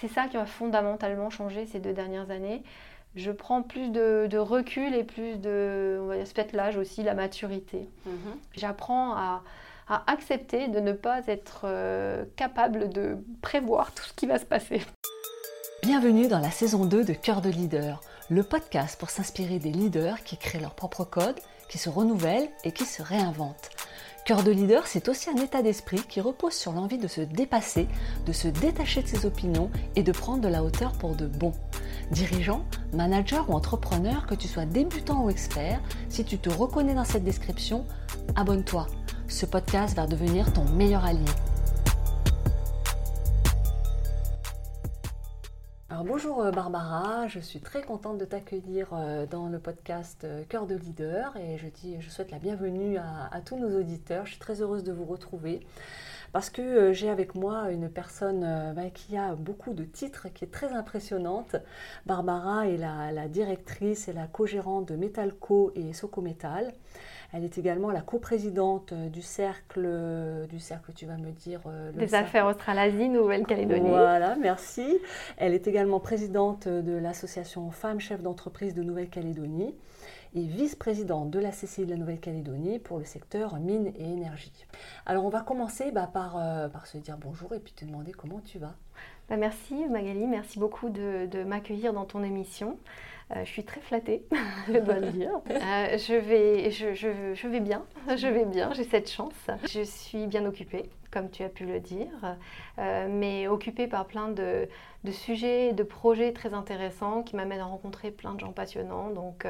C'est ça qui a fondamentalement changé ces deux dernières années. Je prends plus de, recul et plus de, on va dire, peut-être l'âge aussi, la maturité. Mhm. J'apprends à, accepter de ne pas être euh, capable de prévoir tout ce qui va se passer. Bienvenue dans la saison 2 de Cœur de leader, le podcast pour s'inspirer des leaders qui créent leur propre code, qui se renouvellent et qui se réinventent. Cœur de leader, c'est aussi un état d'esprit qui repose sur l'envie de se dépasser, de se détacher de ses opinions et de prendre de la hauteur pour de bon. Dirigeant, manager ou entrepreneur, que tu sois débutant ou expert, si tu te reconnais dans cette description, abonne-toi. Ce podcast va devenir ton meilleur allié. Bonjour euh, Barbara, je suis très contente de t'accueillir euh, dans le podcast euh, Cœur de leader et je, dis, je souhaite la bienvenue à, tous nos auditeurs. Je suis très heureuse de vous retrouver parce que j'ai avec moi une personne bah, qui a beaucoup de titres, qui est très impressionnante. Barbara est la, la directrice et la co-gérante de Metalco et Socometal. Elle est également la coprésidente euh, du cercle, euh, du cercle, tu vas me dire. Euh, Des affaires Australasie, Nouvelle-Calédonie. Voilà, merci. Elle est également présidente de l'association Femmes Chefs d'entreprise de Nouvelle-Calédonie et vice-présidente de la CCI de la Nouvelle-Calédonie pour le secteur mine et énergie. Alors on va commencer bah, par, par se dire bonjour et puis te demander comment tu vas. Bah, merci Magali, merci beaucoup de, m'accueillir dans ton émission. Euh, je suis très flattée, je dois le dire. Euh, je, vais bien, je vais bien, j'ai cette chance. Je suis bien occupée, comme tu as pu le dire, euh, mais occupée par plein de, de, sujets, de projets très intéressants qui m'amènent à rencontrer plein de gens passionnants. Donc,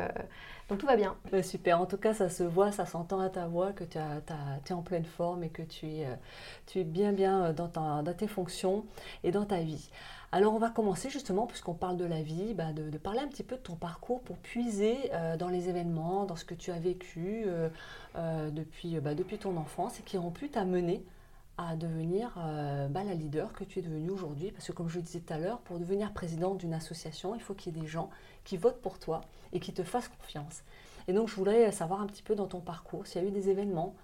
donc tout va bien. super, en tout cas ça se voit, ça s'entend à ta voix que tu es en pleine forme et que tu es, es bien bien dans, ta, dans tes fonctions et dans ta vie. Alors on va commencer justement, puisqu'on parle de la vie, bah, de, parler un petit peu de ton parcours pour puiser euh, dans les événements, dans ce que tu as vécu euh, euh, depuis, bah, depuis ton enfance et qui ont pu t'amener à devenir bah, la leader que tu es devenue aujourd'hui. Parce que comme je le disais tout à l'heure, pour devenir présidente d'une association, il faut qu'il y ait des gens qui votent pour toi et qui te fassent confiance. Et donc je voudrais savoir un petit peu dans ton parcours s'il y a eu des événements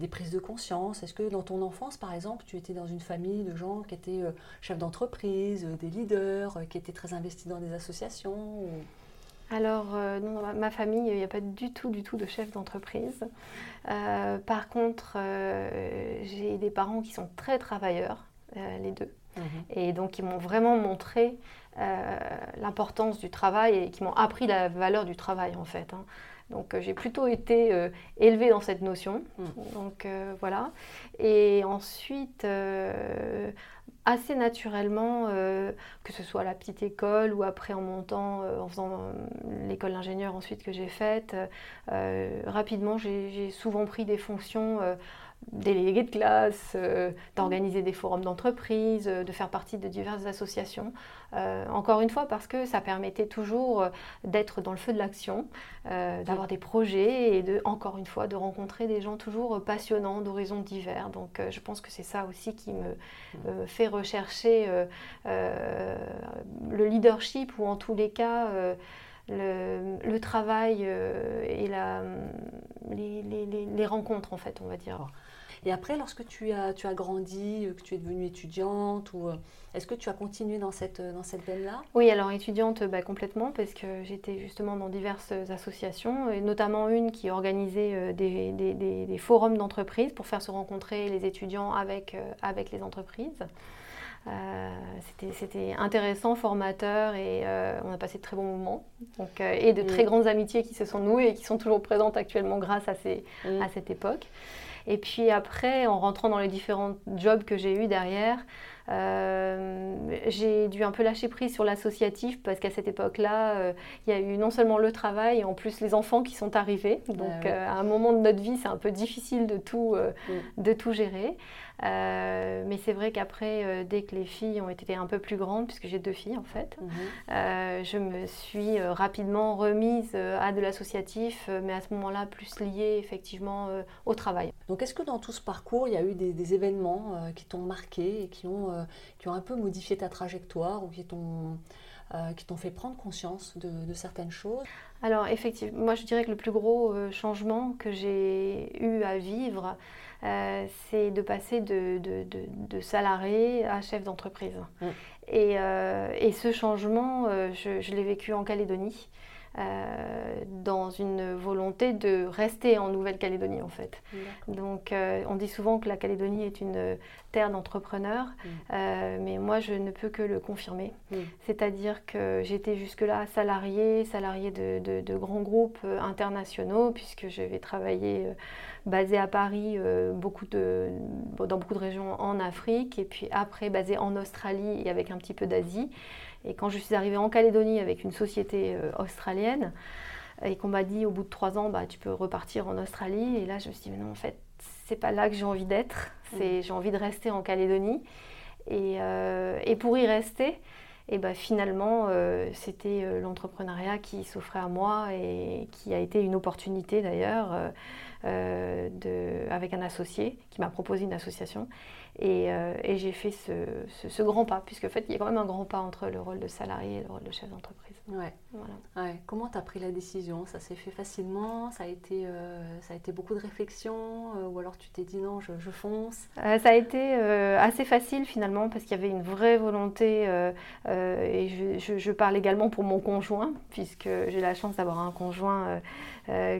des prises de conscience Est-ce que dans ton enfance, par exemple, tu étais dans une famille de gens qui étaient euh, chefs d'entreprise, euh, des leaders, euh, qui étaient très investis dans des associations Alors, dans ma famille, il n'y a pas du tout, du tout de chef d'entreprise. par contre, j'ai des parents qui sont très travailleurs, les deux. Mhm. Et donc, ils m'ont vraiment montré l'importance du travail et qui m'ont appris la valeur du travail, en fait. Hein. Donc euh, j'ai plutôt été euh, élevée dans cette notion. Mm. Donc euh, voilà. Et ensuite, assez naturellement, que ce soit à la petite école ou après en montant, en faisant l'école d'ingénieur ensuite que j'ai faite, rapidement j'ai souvent pris des fonctions délégués de classe, euh, d'organiser des forums d'entreprise, euh, de faire partie de diverses associations. Euh, encore une fois, parce que ça permettait toujours d'être dans le feu de l'action, d'avoir des projets et de, encore une fois, de rencontrer des gens toujours passionnants, d'horizons divers. Donc je pense que c'est ça aussi qui me fait rechercher le leadership ou en tous les cas... Le, travail et la, les, les, rencontres, en fait, on va dire. Et après, lorsque tu as, tu as grandi, euh, que tu es devenue étudiante, ou euh, est-ce que tu as continué dans cette, dans cette veine-là? Oui, alors étudiante bah, complètement, parce que j'étais justement dans diverses associations, et notamment une qui organisait euh, des, des, des, forums d'entreprise pour faire se rencontrer les étudiants avec, avec les entreprises. C'était intéressant, formateur et on a passé de très bons moments donc, et de très grandes amitiés qui se sont nouées et qui sont toujours présentes actuellement grâce à, ces, à cette époque. Et puis après, en rentrant dans les différents jobs que j'ai eus derrière, euh, j'ai dû un peu lâcher prise sur l'associatif parce qu'à cette époque-là, euh, il y a eu non seulement le travail, et en plus les enfants qui sont arrivés. Donc ah euh, à un moment de notre vie, c'est un peu difficile de tout, mm. de tout gérer. Mais c'est vrai qu'après, dès que les filles ont été un peu plus grandes, puisque j'ai deux filles en fait, mm-hmm. je me suis rapidement remise à de l'associatif, mais à ce moment-là, plus liée effectivement au travail. Donc est-ce que dans tout ce parcours, il y a eu des, des événements qui t'ont marqué et qui ont euh, qui ont un peu modifié ta trajectoire ou qui t'ont euh, qui t'ont fait prendre conscience de, certaines choses? Alors effectivement, moi je dirais que le plus gros euh, changement que j'ai eu à vivre, c'est de passer de, de, salarié à chef d'entreprise. Mmh. Et, et ce changement, je, je l'ai vécu en Calédonie. Euh, dans une volonté de rester en Nouvelle-Calédonie en fait. Donc euh, on dit souvent que la Calédonie est une terre d'entrepreneurs, mm. euh, mais moi je ne peux que le confirmer. Mm. C'est-à-dire que j'étais jusque-là salariée, salariée de, de, grands groupes internationaux, puisque je vais travailler basé à Paris beaucoup de, dans beaucoup de régions en Afrique, et puis après basé en Australie et avec un petit peu d'Asie. Et quand je suis arrivée en Calédonie avec une société euh, australienne, et qu'on m'a dit au bout de trois ans, bah, tu peux repartir en Australie, et là je me suis dit, mais non, en fait, c'est pas là que j'ai envie d'être, c'est, mmh. j'ai envie de rester en Calédonie. Et, euh, et pour y rester, et bah, finalement, euh, c'était l'entrepreneuriat qui s'offrait à moi et qui a été une opportunité d'ailleurs avec un associé qui m'a proposé une association. Euh, et, j'ai fait ce, grand pas, puisque en fait, il y a quand même un grand pas entre le rôle de salarié et le rôle de chef d'entreprise. Ouais. Voilà. Comment tu as pris la décision? Ça s'est fait facilement? Ça a, été, euh, ça a été beaucoup de réflexion? Euh, Ou alors tu t'es dit non, je, fonce? Ça a été assez facile finalement, parce qu'il y avait une vraie volonté. et je, je, parle également pour mon conjoint, puisque j'ai la chance d'avoir un conjoint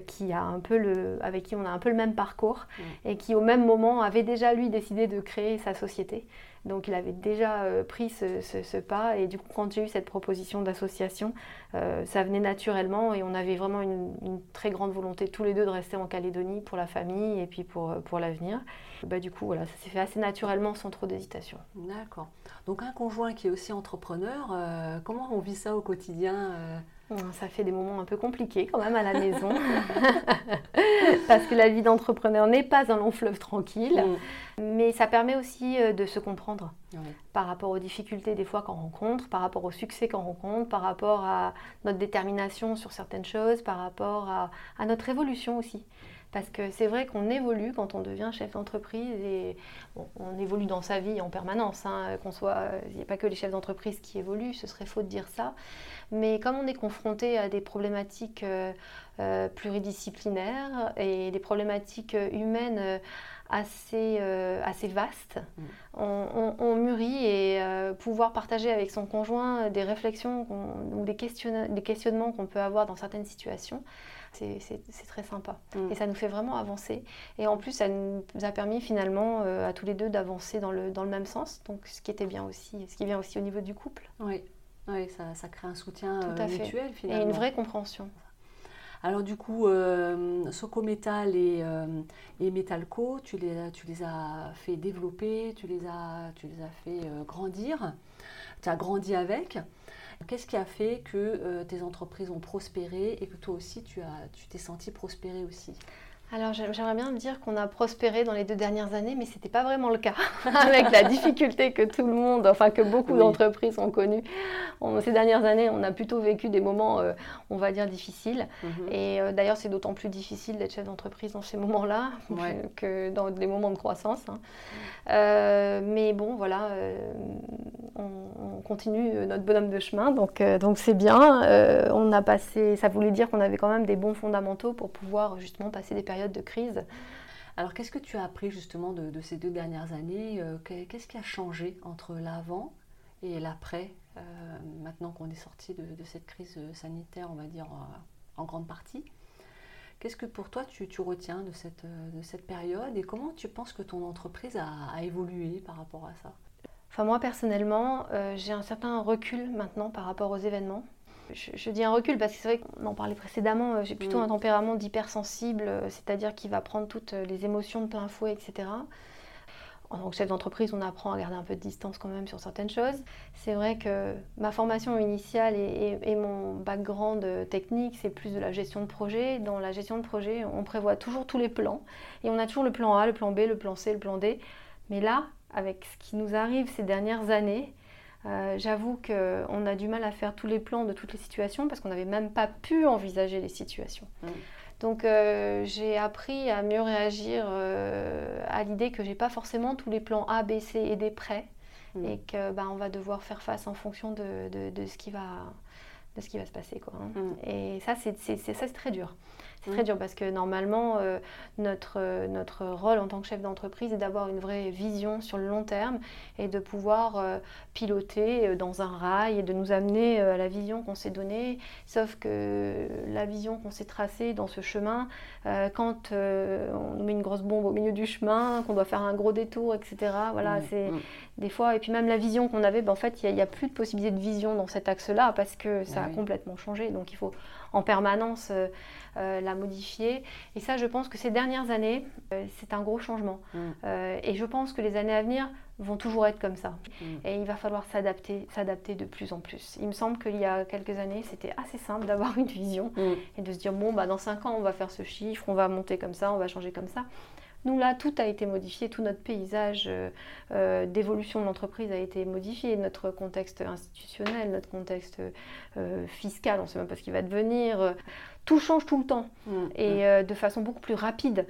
qui a un peu le, avec qui on a un peu le même parcours, et qui au même moment avait déjà lui décidé de créer sa société. Donc il avait déjà euh, pris ce, pas et du coup quand j'ai eu cette proposition d'association, euh, ça venait naturellement et on avait vraiment une, très grande volonté tous les deux de rester en Calédonie pour la famille et puis pour, pour l'avenir. Bah, du coup voilà, ça s'est fait assez naturellement sans trop d'hésitation. D'accord. Donc un conjoint qui est aussi entrepreneur, euh, comment on vit ça au quotidien ça fait des moments un peu compliqués quand même à la maison, parce que la vie d'entrepreneur n'est pas un long fleuve tranquille, mm. mais ça permet aussi euh, de se comprendre par rapport aux difficultés des fois qu'on rencontre, par rapport au succès qu'on rencontre, par rapport à notre détermination sur certaines choses, par rapport à, à notre évolution aussi. Parce que c'est vrai qu'on évolue quand on devient chef d'entreprise et on évolue dans sa vie en permanence. Hein, qu'on soit, il n'y a pas que les chefs d'entreprise qui évoluent, ce serait faux de dire ça. Mais comme on est confronté à des problématiques euh, euh, pluridisciplinaires et des problématiques humaines euh, assez, assez vastes, mm. on, mûrit et pouvoir partager avec son conjoint des réflexions ou des, des questionnements qu'on peut avoir dans certaines situations c'est très sympa. Mm. Et ça nous fait vraiment avancer. Et en plus, ça nous a permis finalement euh, à tous les deux d'avancer dans le, dans le même sens. Donc, ce qui était bien aussi, ce qui vient aussi au niveau du couple. Oui, oui ça, ça crée un soutien euh, mutuel finalement. Et une vraie compréhension. Alors du coup, euh, Soco Metal et, euh, et Metalco, tu les, tu les as fait développer, tu les as, tu les as fait grandir, tu as grandi avec. Qu'est-ce qui a fait que euh, tes entreprises ont prospéré et que toi aussi tu as, tu t'es senti prospérer aussi? Alors j'aimerais bien dire qu'on a prospéré dans les deux dernières années, mais ce n'était pas vraiment le cas, avec la difficulté que tout le monde, enfin que beaucoup d'entreprises ont connue. ces dernières années, on a plutôt vécu des moments, euh, on va dire, difficiles. Mhm. Et euh, d'ailleurs, c'est d'autant plus difficile d'être chef d'entreprise dans ces moments-là que dans des moments de croissance. Hein. Euh, mais bon, voilà, on, continue notre bonhomme de chemin, donc donc c'est bien. on a passé, ça voulait dire qu'on avait quand même des bons fondamentaux pour pouvoir justement passer des périodes de crise. Alors qu'est-ce que tu as appris justement de, ces deux dernières années euh, Qu'est-ce qui a changé entre l'avant et l'après, euh, maintenant qu'on est sorti de, cette crise sanitaire, on va dire, en, grande partie? Qu'est-ce que pour toi tu, retiens de cette, de cette, période et comment tu penses que ton entreprise a, évolué par rapport à ça? Enfin moi personnellement, euh, j'ai un certain recul maintenant par rapport aux événements je, dis un recul parce que c'est vrai qu'on en parlait précédemment, euh, j'ai plutôt mm. un tempérament d'hypersensible, euh, c'est-à-dire qui va prendre toutes les émotions de plein fouet, etc. En tant que chef d'entreprise, on apprend à garder un peu de distance quand même sur certaines choses. C'est vrai que ma formation initiale et, mon background technique, c'est plus de la gestion de projet. Dans la gestion de projet, on prévoit toujours tous les plans. Et on a toujours le plan A, le plan B, le plan C, le plan D. Mais là, avec ce qui nous arrive ces dernières années, euh, j'avoue qu'on a du mal à faire tous les plans de toutes les situations parce qu'on n'avait même pas pu envisager les situations. Mm. Donc euh, j'ai appris à mieux réagir euh, à l'idée que j'ai pas forcément tous les plans A, B, C et D prêts mm. et que bah, on va devoir faire face en fonction de, ce qui va de ce qui va se passer. Quoi, hein. mm. Et ça, c'est, ça, c'est très dur. C'est très mm. dur parce que normalement, euh, notre, euh, notre rôle en tant que chef d'entreprise est d'avoir une vraie vision sur le long terme et de pouvoir euh, piloter dans un rail et de nous amener à la vision qu'on s'est donnée. Sauf que la vision qu'on s'est tracée dans ce chemin, quand on nous met une grosse bombe au milieu du chemin, qu'on doit faire un gros détour, etc. Voilà, mm. c'est mm. des fois. Et puis même la vision qu'on avait, ben, en fait, il n'y a, plus de possibilité de vision dans cet axe-là parce que ça a complètement changé. Donc il faut en permanence euh, la modifier. Et ça, je pense que ces dernières années, euh, c'est un gros changement. Mm. Euh, et je pense que les années à venir vont toujours être comme ça. Mm. Et il va falloir s'adapter, s'adapter de plus en plus. Il me semble qu'il y a quelques années, c'était assez simple d'avoir une vision mm. et de se dire, bon, bah, dans 5 ans, on va faire ce chiffre, on va monter comme ça, on va changer comme ça. Nous, là, tout a été modifié, tout notre paysage d'évolution de l'entreprise a été modifié, notre contexte institutionnel, notre contexte fiscal, on ne sait même pas ce qui va devenir tout change tout le temps mm, et mm. Euh, de façon beaucoup plus rapide.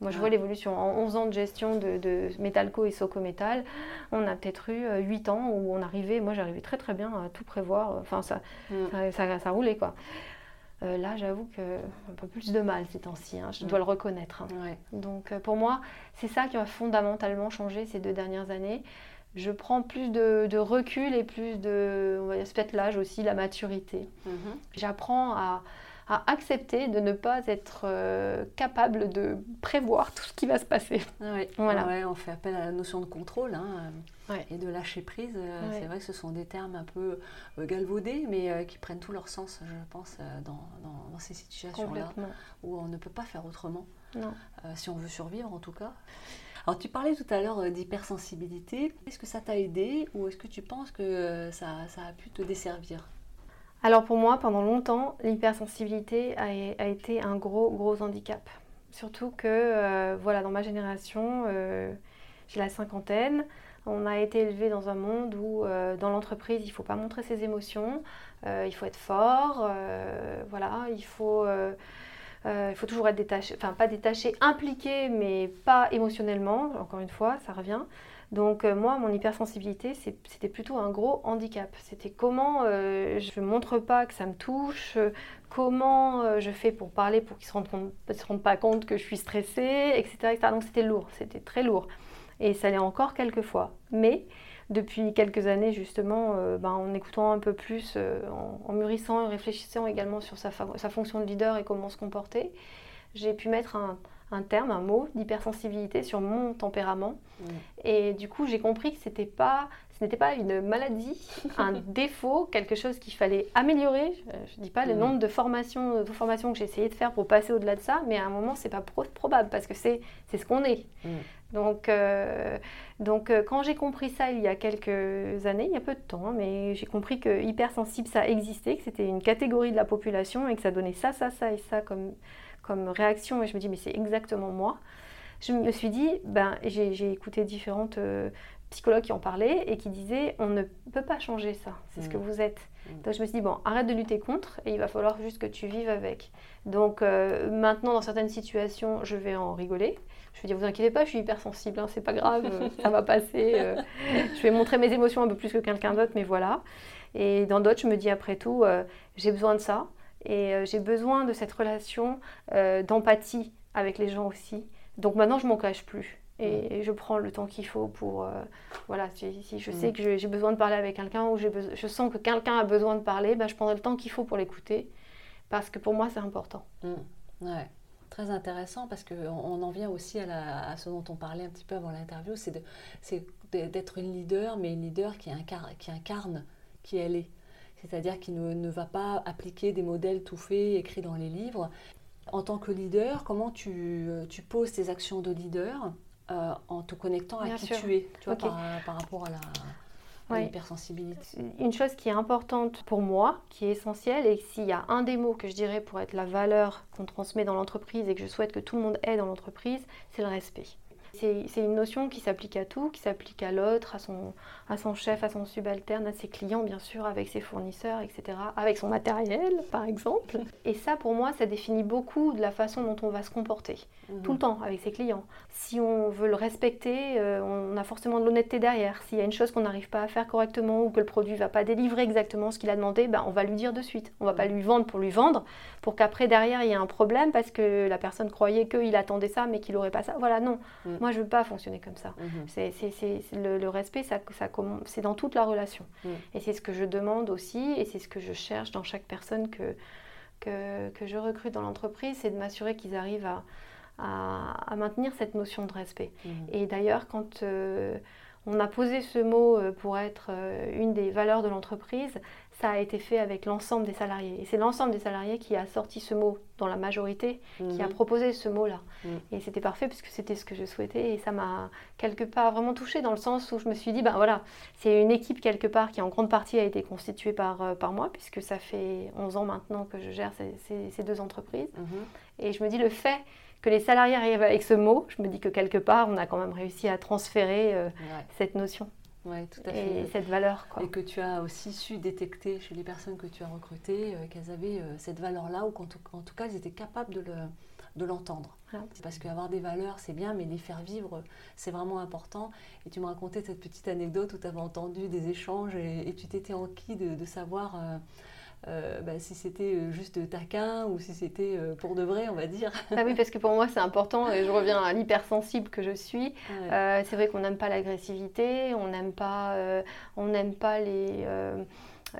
Moi, je vois l'évolution. En 11 ans de gestion de, de Metalco et Socometal, on a peut-être eu 8 euh, ans où on arrivait, moi j'arrivais très très bien à tout prévoir. Enfin, ça, mm. ça, ça, roulait quoi. Euh, là, j'avoue que un peu plus de mal ces temps-ci, hein, je dois le reconnaître. Hein. Donc, pour moi, c'est ça qui a fondamentalement changé ces deux dernières années. Je prends plus de, recul et plus de, on va dire, peut-être l'âge aussi, la maturité. Mm-hmm. J'apprends à, à accepter de ne pas être euh, capable de prévoir tout ce qui va se passer. Oui, voilà. on fait appel à la notion de contrôle hein, euh, et de lâcher prise. Euh, c'est vrai que ce sont des termes un peu galvaudés, mais qui prennent tout leur sens, je pense, dans, dans, ces situations-là, où on ne peut pas faire autrement, si on veut survivre en tout cas. Alors tu parlais tout à l'heure d'hypersensibilité. Est-ce que ça t'a aidé ou est-ce que tu penses que ça, ça a pu te desservir? Alors pour moi, pendant longtemps, l'hypersensibilité a, été un gros, gros handicap. Surtout que, euh, voilà, dans ma génération, euh, j'ai la cinquantaine, on a été élevé dans un monde où, euh, dans l'entreprise, il ne faut pas montrer ses émotions, il faut être fort, voilà, il faut, il faut toujours être détaché, enfin pas détaché, impliqué, mais pas émotionnellement, encore une fois, ça revient. Donc euh, moi, mon hypersensibilité, c'était plutôt un gros handicap. C'était comment euh, je ne montre pas que ça me touche, comment euh, je fais pour parler pour qu'ils ne se, rendent pas compte que je suis stressée, etc. Donc c'était lourd, c'était très lourd. Et ça l'est encore quelques fois. Mais depuis quelques années, justement, ben, en écoutant un peu plus, en, mûrissant et réfléchissant également sur sa fonction de leader et comment se comporter, j'ai pu mettre un, un terme, un mot d'hypersensibilité sur mon tempérament. Mm. Et du coup, j'ai compris que c'était pas, ce n'était pas une maladie, un défaut, quelque chose qu'il fallait améliorer. Je ne dis pas le mm. nombre de formations, de formations que j'ai essayé de faire pour passer au-delà de ça, mais à un moment, c'est pas probable parce que c'est ce qu'on est. Mm. Donc, euh, donc euh, quand j'ai compris ça il y a quelques années, il y a peu de temps, hein, mais j'ai compris que hypersensible, ça existait, que c'était une catégorie de la population et que ça donnait ça, ça, ça et ça comme comme réaction et je me dis mais c'est exactement moi. Je me suis dit, ben, j'ai écouté différentes euh, psychologues qui en parlaient et qui disaient on ne peut pas changer ça, c'est ce que mm. vous êtes. Mm. Donc je me suis dit bon, arrête de lutter contre et il va falloir juste que tu vives avec. Donc euh, maintenant dans certaines situations, je vais en rigoler. Je vais dire vous inquiétez pas, je suis hypersensible, hein, c'est pas grave, ça va passer. Euh. je vais montrer mes émotions un peu plus que quelqu'un d'autre, mais voilà. Et dans d'autres, je me dis après tout, j'ai besoin de ça. Et euh, j'ai besoin de cette relation euh, d'empathie avec les gens aussi. Donc maintenant, je m'en cache plus. Et je prends le temps qu'il faut pour... Euh, voilà, si, je sais mm. que j'ai besoin de parler avec quelqu'un ou je sens que quelqu'un a besoin de parler, ben, je prendrai le temps qu'il faut pour l'écouter. Parce que pour moi, c'est important. Mm. Ouais très intéressant parce qu'on on en vient aussi à, à, ce dont on parlait un petit peu avant l'interview, c'est d'être une leader, mais une leader qui incarne, qui incarne qui elle est c'est-à-dire qu'il ne, va pas appliquer des modèles tout faits écrits dans les livres. En tant que leader, comment tu, tu poses tes actions de leader euh, en te connectant à qui tu es tu vois, par, rapport à la, l'hypersensibilité. Une chose qui est importante pour moi, qui est essentielle, et s'il y a un des mots que je dirais pour être la valeur qu'on transmet dans l'entreprise et que je souhaite que tout le monde ait dans l'entreprise, c'est le respect. C'est une notion qui s'applique à tout, qui s'applique à l'autre, à son, à son chef, à son subalterne, à ses clients bien sûr, avec ses fournisseurs, etc., avec son matériel par exemple. Et ça pour moi, ça définit beaucoup de la façon dont on va se comporter, mhm. tout le temps avec ses clients. Si on veut le respecter, euh, on a forcément de l'honnêteté derrière. S'il y a une chose qu'on n'arrive pas à faire correctement ou que le produit ne va pas délivrer exactement ce qu'il a demandé, ben, on va lui dire de suite. On ne va pas lui vendre pour lui vendre, pour qu'après derrière il y ait un problème parce que la personne croyait qu'il attendait ça mais qu'il n'aurait pas ça. Voilà, non. Mhm. Moi, je ne veux pas fonctionner comme ça. Mhm. C'est, le, respect, ça, ça, c'est dans toute la relation. Mm. Et c'est ce que je demande aussi, et c'est ce que je cherche dans chaque personne que, que, je recrute dans l'entreprise, c'est de m'assurer qu'ils arrivent à, à, maintenir cette notion de respect. Mm. Et d'ailleurs, quand euh, on a posé ce mot euh, pour être euh, une des valeurs de l'entreprise, ça a été fait avec l'ensemble des salariés. Et c'est l'ensemble des salariés qui a sorti ce mot dans la majorité, qui a mhm. proposé ce mot-là. Mhm. Et c'était parfait puisque c'était ce que je souhaitais. Et ça m'a quelque part vraiment touchée dans le sens où je me suis dit, ben voilà, c'est une équipe quelque part qui en grande partie a été constituée par, euh, par moi, puisque ça fait 11 ans maintenant que je gère ces, ces, deux entreprises. Mhm. Et je me dis, le fait que les salariés arrivent avec ce mot, je me dis que quelque part, on a quand même réussi à transférer euh, cette notion. Tout à fait. Et cette valeur. Quoi. Et que tu as aussi su détecter chez les personnes que tu as recrutées euh, qu'elles avaient euh, cette valeur-là, ou qu'en tout, en tout cas, elles étaient capables de, le, de l'entendre. Parce qu'avoir des valeurs, c'est bien, mais les faire vivre, c'est vraiment important. Et tu me racontais cette petite anecdote où tu avais entendu des échanges et, tu t'étais enquis de, de savoir... Euh, bah, si c'était euh, juste taquin ou si c'était euh, pour de vrai, on va dire. Ah oui, parce que pour moi c'est important et je reviens à l'hypersensible que je suis. c'est vrai qu'on n'aime pas l'agressivité, on n'aime pas, on n'aime pas les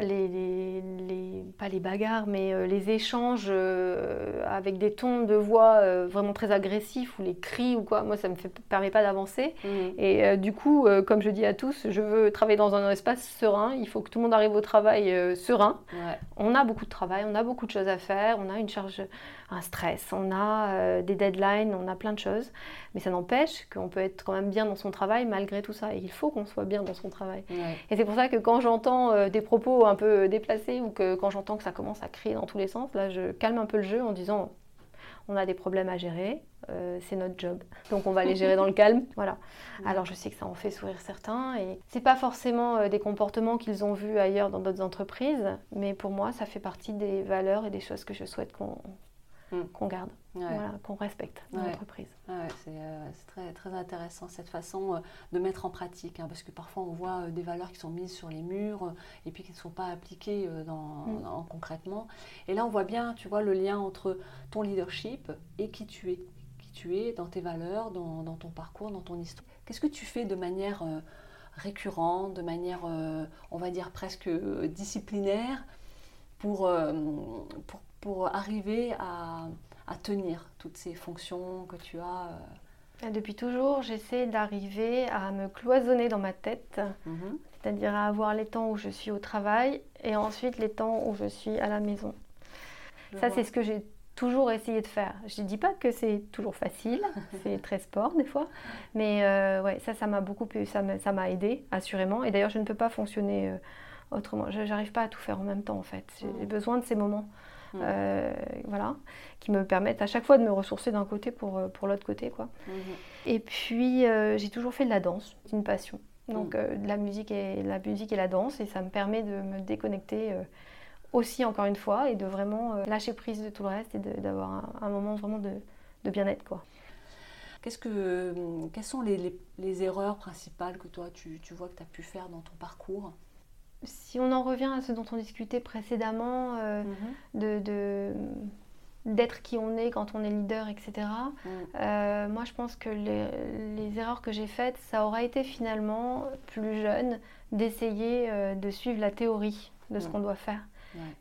les, les, pas les bagarres, mais euh, les échanges euh, avec des tons de voix euh, vraiment très agressifs ou les cris ou quoi, moi ça me fait, permet pas d'avancer. Mmh. Et du coup, comme je dis à tous, je veux travailler dans un espace serein. Il faut que tout le monde arrive au travail serein. On a beaucoup de travail, on a beaucoup de choses à faire, on a une charge un stress, on a des deadlines, on a plein de choses. Mais ça n'empêche qu'on peut être quand même bien dans son travail malgré tout ça. Et il faut qu'on soit bien dans son travail. Et c'est pour ça que quand j'entends des propos un peu déplacés ou que quand j'entends que ça commence à crier dans tous les sens, là je calme un peu le jeu en disant on a des problèmes à gérer, euh, c'est notre job. Donc on va les gérer dans le calme. Voilà. Alors je sais que ça en fait sourire certains et c'est pas forcément des comportements qu'ils ont vus ailleurs dans d'autres entreprises, mais pour moi ça fait partie des valeurs et des choses que je souhaite qu'on Mm. qu'on garde, qu'on respecte dans l'entreprise. Euh, c'est très, très intéressant cette façon euh, de mettre en pratique, hein, parce que parfois on voit euh, des valeurs qui sont mises sur les murs et puis qui ne sont pas appliquées dans, mm. concrètement. Et là on voit bien, tu vois, le lien entre ton leadership et qui tu es, qui tu es dans tes valeurs, dans, dans ton parcours, dans ton histoire. Qu'est-ce que tu fais de manière récurrente, de manière, on va dire presque disciplinaire, pour, pour pour arriver à, tenir toutes ces fonctions que tu as euh. Depuis toujours, j'essaie d'arriver à me cloisonner dans ma tête, mhm. c'est-à-dire à avoir les temps où je suis au travail et ensuite les temps où je suis à la maison. ça, c'est ce que j'ai toujours essayé de faire. Je ne dis pas que c'est toujours facile, c'est très sport des fois, mais euh, ouais, ça, ça m'a beaucoup, ça m'a aidé assurément. Et d'ailleurs, je ne peux pas fonctionner euh, autrement. Je n'arrive pas à tout faire en même temps en fait. J'ai besoin de ces moments. Mm. Euh, voilà, qui me permettent à chaque fois de me ressourcer d'un côté pour, euh, pour l'autre côté. Quoi. Mm-hmm. Et puis, euh, j'ai toujours fait de la danse, c'est une passion. Donc, mm. de la musique, et, la musique et la danse, et ça me permet de me déconnecter aussi, encore une fois, et de vraiment lâcher prise de tout le reste et d'avoir un, moment vraiment de, de bien-être. quoi. Qu'est-ce que, quelles sont les, les, les, erreurs principales que toi, tu, tu vois que tu as pu faire dans ton parcours? Si on en revient à ce dont on discutait précédemment, euh, mhm. de, d'être qui on est quand on est leader, etc. Mhm. Euh, moi, je pense que les, erreurs que j'ai faites, ça aura été finalement, plus jeune, d'essayer euh, de suivre la théorie de ce qu'on doit faire.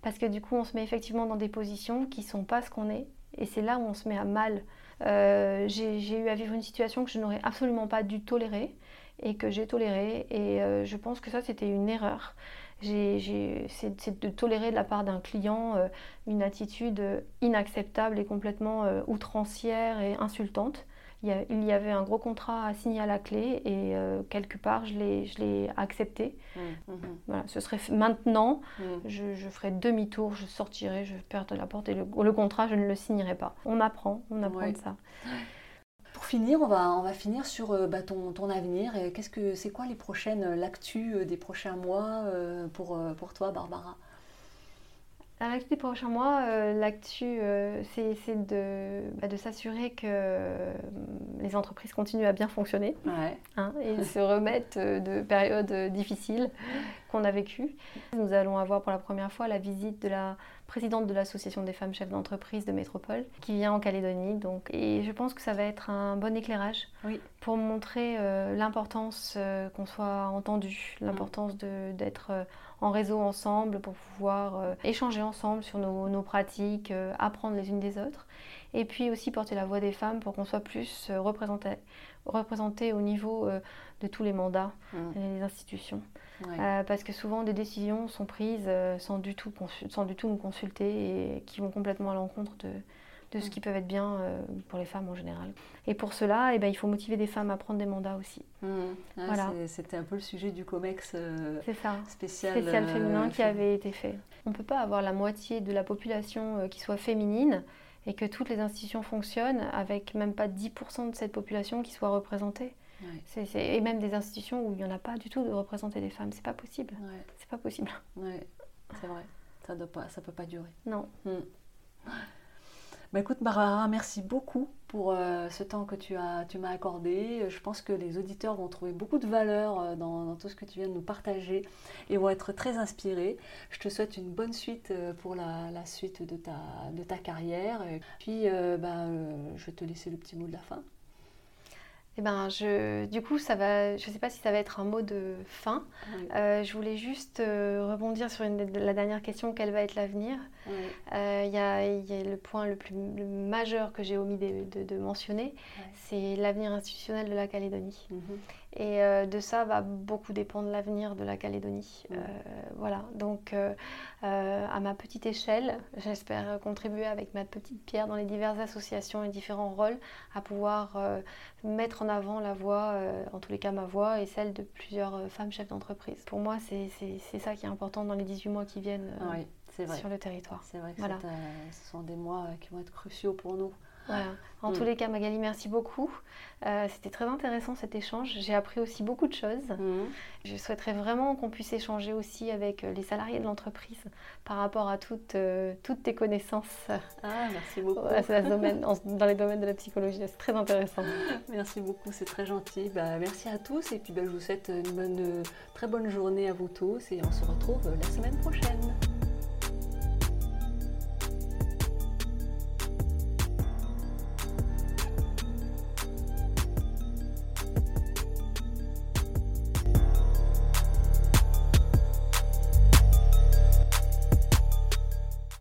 Parce que du coup, on se met effectivement dans des positions qui ne sont pas ce qu'on est. Et c'est là où on se met à mal. j'ai eu à vivre une situation que je n'aurais absolument pas dû tolérer et que j'ai toléré. Et euh, je pense que ça, c'était une erreur. C'est de tolérer de la part d'un client euh, une attitude inacceptable et complètement euh, outrancière et insultante. Il y, avait un gros contrat à signer à la clé et quelque part, je l'ai accepté. Mmh, mmh. Voilà, ce serait maintenant, mmh. je, je, ferai demi-tour, je sortirai, je perdrai la porte et le, contrat, je ne le signerai pas. On apprend, on apprend de ça on va, on va finir sur bah, ton, ton, avenir. Qu'est-ce que c'est quoi les prochaines, l'actu des prochains mois pour, pour toi, Barbara? Avec les prochains mois, euh, l'actu, euh, c'est bah, de, s'assurer que euh, les entreprises continuent à bien fonctionner hein, et se remettent de périodes difficiles qu'on a vécues. Nous allons avoir pour la première fois la visite de la présidente de l'association des femmes chefs d'entreprise de métropole qui vient en Calédonie. Donc, et je pense que ça va être un bon éclairage pour montrer l'importance qu'on soit entendu, l'importance d'être en réseau ensemble pour pouvoir euh, échanger ensemble sur nos, pratiques, euh, apprendre les unes des autres. Et puis aussi porter la voix des femmes pour qu'on soit plus euh, représenté, au niveau de tous les mandats mmh. et les institutions. parce que souvent des décisions sont prises sans, du tout sans du tout nous consulter et qui vont complètement à l'encontre de, de ce qui peut être bien euh, pour les femmes en général. Et pour cela, eh ben, il faut motiver des femmes à prendre des mandats aussi. Mmh. voilà. C'était un peu le sujet du COMEX euh, spécial, spécial euh, féminin qui avait été fait. On ne peut pas avoir la moitié de la population qui soit féminine et que toutes les institutions fonctionnent avec même pas 10% de cette population qui soit représentée. et même des institutions où il n'y en a pas du tout de représenter des femmes. C'est pas possible. C'est pas possible. c'est vrai. Ça ne peut pas durer. Non. Mmh. Bah, écoute Barbara, merci beaucoup pour euh, ce temps que tu as, m'as accordé. Je pense que les auditeurs vont trouver beaucoup de valeur euh, dans, tout ce que tu viens de nous partager et vont être très inspirés. Je te souhaite une bonne suite euh, pour la, suite de ta, carrière. Puis, ben, je vais te laisser le petit mot de la fin. Eh ben, je, du coup, ça va, je ne sais pas si ça va être un mot de fin. Euh, je voulais juste euh, rebondir sur la dernière question, quel va être l'avenir? Euh, Il y, a le point le plus majeur que j'ai omis de, mentionner, c'est l'avenir institutionnel de la Calédonie. Mhm. Et de ça va beaucoup dépendre l'avenir de la Calédonie. voilà, donc à ma petite échelle, j'espère contribuer avec ma petite pierre dans les diverses associations et différents rôles à pouvoir mettre en avant la voix, euh, en tous les cas ma voix, et celle de plusieurs euh, femmes chefs d'entreprise. Pour moi, c'est ça qui est important dans les 18 mois qui viennent euh, sur le territoire. C'est vrai que ce sont des mois qui vont être cruciaux pour nous. En mm. tous les cas, Magali, merci beaucoup. Euh, c'était très intéressant cet échange. J'ai appris aussi beaucoup de choses. Mm. Je souhaiterais vraiment qu'on puisse échanger aussi avec euh, les salariés de l'entreprise par rapport à toutes, euh, toutes tes connaissances. Ah, merci beaucoup. dans les domaines de la psychologie. C'est très intéressant. merci beaucoup, c'est très gentil. Bah, merci à tous et puis bah, je vous souhaite une bonne, très bonne journée à vous tous et on se retrouve la semaine prochaine.